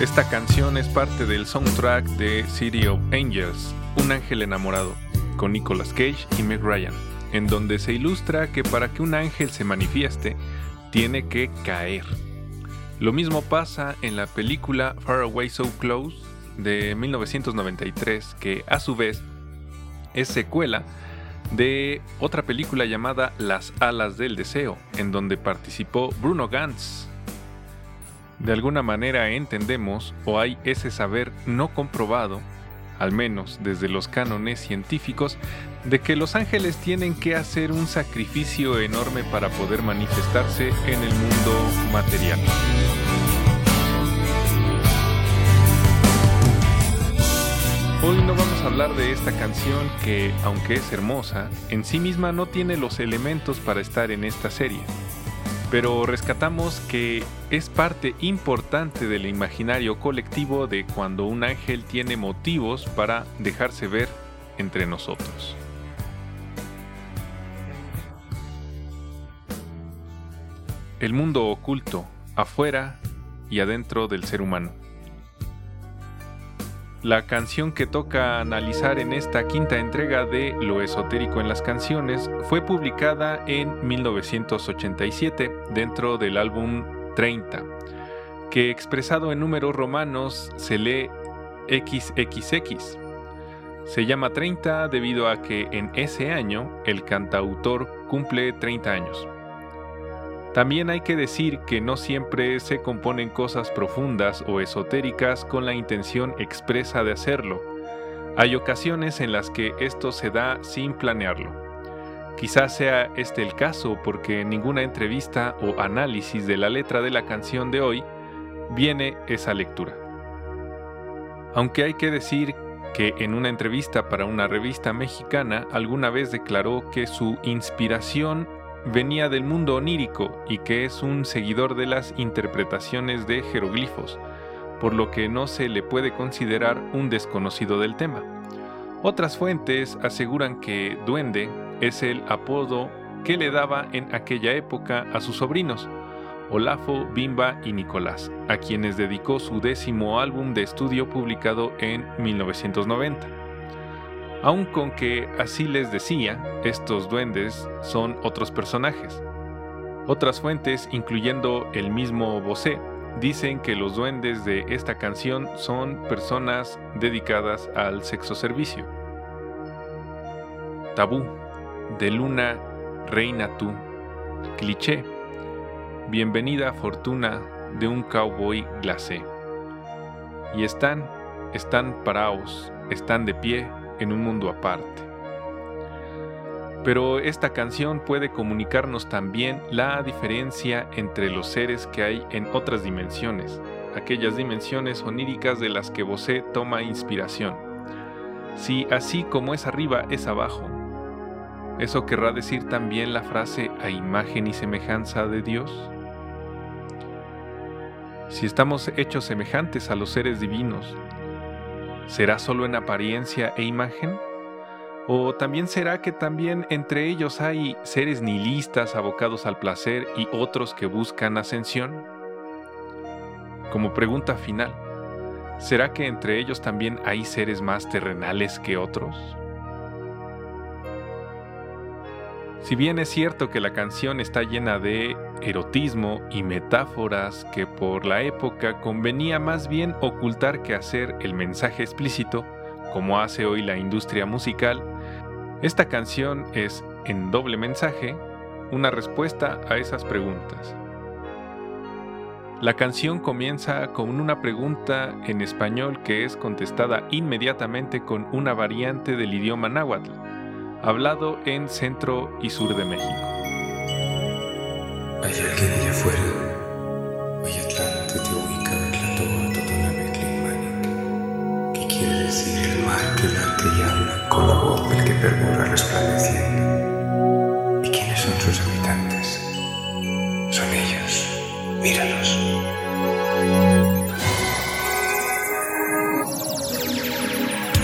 Esta canción es parte del soundtrack de City of Angels, Un ángel enamorado, con Nicolas Cage y Meg Ryan, en donde se ilustra que para que un ángel se manifieste, tiene que caer. Lo mismo pasa en la película Far Away So Close de 1993, que a su vez es secuela de otra película llamada Las alas del deseo, en donde participó Bruno Gantz, de alguna manera entendemos o hay ese saber no comprobado, al menos desde los cánones científicos, de que los ángeles tienen que hacer un sacrificio enorme para poder manifestarse en el mundo material. Hoy no vamos a hablar de esta canción que, aunque es hermosa, en sí misma no tiene los elementos para estar en esta serie pero rescatamos que es parte importante del imaginario colectivo de cuando un ángel tiene motivos para dejarse ver entre nosotros. El mundo oculto, afuera y adentro del ser humano. La canción que toca analizar en esta quinta entrega de Lo esotérico en las canciones fue publicada en 1987 dentro del álbum 30, que expresado en números romanos se lee XXX. Se llama 30 debido a que en ese año el cantautor cumple 30 años. También hay que decir que no siempre se componen cosas profundas o esotéricas con la intención expresa de hacerlo. Hay ocasiones en las que esto se da sin planearlo. Quizás sea este el caso porque ninguna entrevista o análisis de la letra de la canción de hoy viene esa lectura. Aunque hay que decir que en una entrevista para una revista mexicana alguna vez declaró que su inspiración venía del mundo onírico y que es un seguidor de las interpretaciones de jeroglifos, por lo que no se le puede considerar un desconocido del tema. Otras fuentes aseguran que duende es el apodo que le daba en aquella época a sus sobrinos, Olafo, Bimba y Nicolás, a quienes dedicó su décimo álbum de estudio publicado en 1990. Aun con que así les decía, estos duendes son otros personajes. Otras fuentes, incluyendo el mismo Bosé, dicen que los duendes de esta canción son personas dedicadas al sexo servicio. Tabú, de Luna, reina tú. Cliché, bienvenida fortuna de un cowboy glacé. Y están, están paraos, están de pie, en un mundo aparte. Pero esta canción puede comunicarnos también la diferencia entre los seres que hay en otras dimensiones, aquellas dimensiones oníricas de las que Bosé toma inspiración. Si así como es arriba es abajo, ¿eso querrá decir también la frase a imagen y semejanza de Dios? Si estamos hechos semejantes a los seres divinos, ¿Será solo en apariencia e imagen? ¿O también será que también entre ellos hay seres nihilistas abocados al placer y otros que buscan ascensión? Como pregunta final, ¿será que entre ellos también hay seres más terrenales que otros? Si bien es cierto que la canción está llena de erotismo y metáforas que por la época convenía más bien ocultar que hacer el mensaje explícito, como hace hoy la industria musical, esta canción es, en doble mensaje, una respuesta a esas preguntas. La canción comienza con una pregunta en español que es contestada inmediatamente con una variante del idioma náhuatl hablado en centro y sur de México. Hay alguien allá afuera. Oyatlán, Tetehuica, Tlatoa, ¿Qué quiere decir el mar que late y habla con la voz del que perdura resplandeciendo? ¿Y quiénes son sus habitantes? Son ellos. Míralos.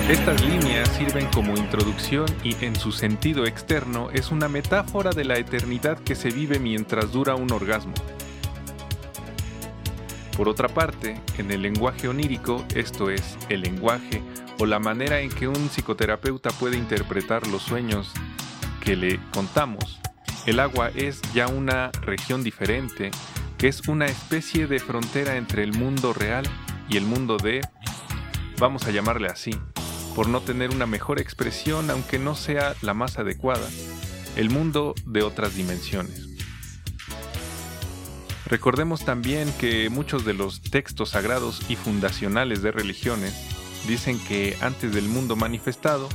Estas líneas sirven como introducción y en su sentido externo es una metáfora de la eternidad que se vive mientras dura un orgasmo. Por otra parte, en el lenguaje onírico, esto es, el lenguaje o la manera en que un psicoterapeuta puede interpretar los sueños que le contamos, el agua es ya una región diferente, que es una especie de frontera entre el mundo real y el mundo de, vamos a llamarle así, por no tener una mejor expresión aunque no sea la más adecuada, el mundo de otras dimensiones. Recordemos también que muchos de los textos sagrados y fundacionales de religiones dicen que antes del mundo manifestado,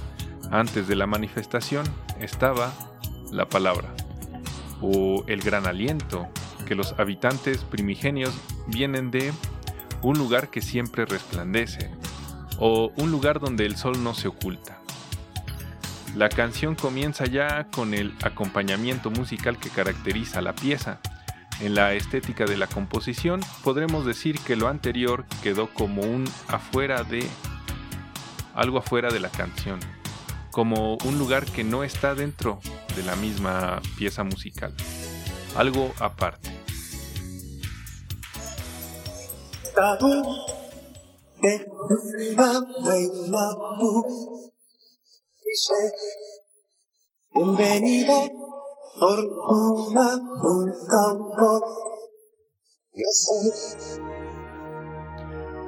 antes de la manifestación, estaba la palabra, o el gran aliento, que los habitantes primigenios vienen de un lugar que siempre resplandece, o un lugar donde el sol no se oculta. La canción comienza ya con el acompañamiento musical que caracteriza la pieza, en la estética de la composición, podremos decir que lo anterior quedó como un afuera de algo afuera de la canción, como un lugar que no está dentro de la misma pieza musical, algo aparte.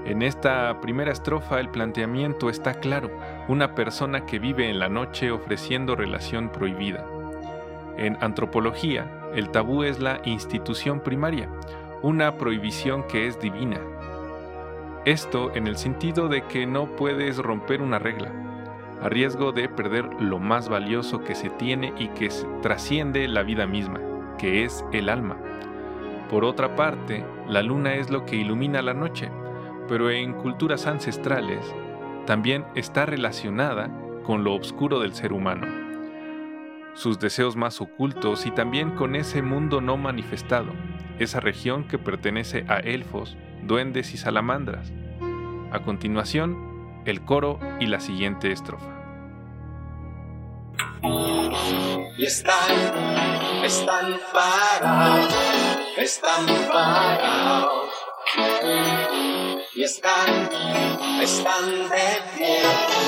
En esta primera estrofa el planteamiento está claro, una persona que vive en la noche ofreciendo relación prohibida. En antropología, el tabú es la institución primaria, una prohibición que es divina. Esto en el sentido de que no puedes romper una regla, a riesgo de perder lo más valioso que se tiene y que trasciende la vida misma, que es el alma. Por otra parte, la luna es lo que ilumina la noche, pero en culturas ancestrales también está relacionada con lo oscuro del ser humano, sus deseos más ocultos y también con ese mundo no manifestado, esa región que pertenece a elfos, duendes y salamandras. A continuación, el coro y la siguiente estrofa. Y están, están parados, están parados. Y están, están de pie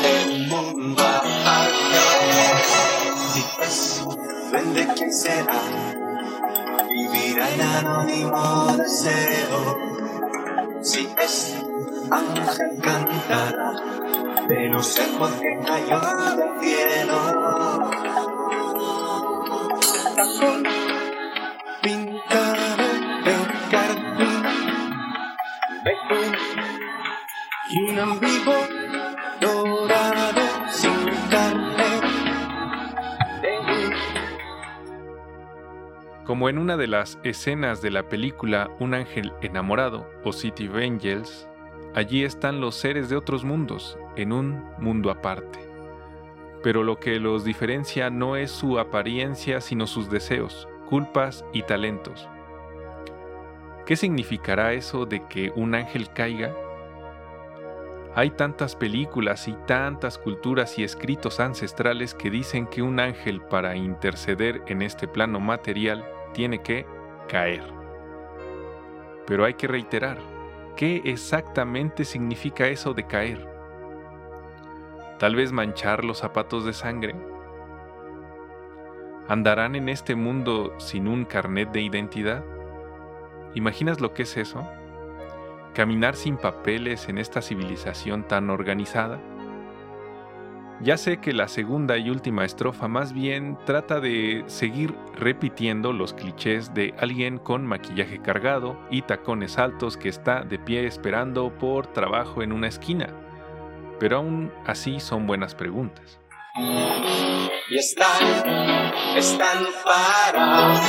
el mundo aparte. ven de quién será, vivirá en anónimo deseo. Si es ángel cantará, de no sé por qué cayó del cielo. Tacón pintado de carmín, y un ambiguo Como en una de las escenas de la película Un ángel enamorado o City of Angels, Allí están los seres de otros mundos, en un mundo aparte. Pero lo que los diferencia no es su apariencia, sino sus deseos, culpas y talentos. ¿Qué significará eso de que un ángel caiga? Hay tantas películas y tantas culturas y escritos ancestrales que dicen que un ángel para interceder en este plano material tiene que caer. Pero hay que reiterar, ¿Qué exactamente significa eso de caer? Tal vez manchar los zapatos de sangre. ¿Andarán en este mundo sin un carnet de identidad? ¿Imaginas lo que es eso? ¿Caminar sin papeles en esta civilización tan organizada? Ya sé que la segunda y última estrofa más bien trata de seguir repitiendo los clichés de alguien con maquillaje cargado y tacones altos que está de pie esperando por trabajo en una esquina. Pero aún así son buenas preguntas. Y están, están parados,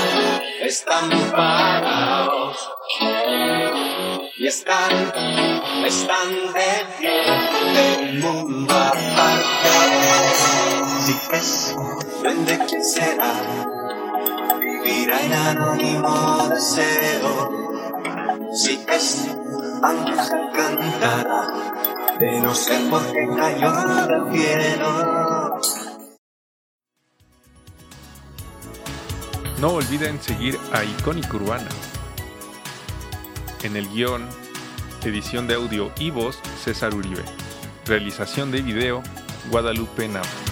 están parados. Y están, están de pie del mundo aparte. Si es, de quién será, vivirá en anónimo deseo. Si es, ángel cantará, de no sé por qué cayó del cielo. No olviden seguir a Icónica Urbana En el guion, edición de audio y voz, César Uribe. Realización de video, Guadalupe Nava.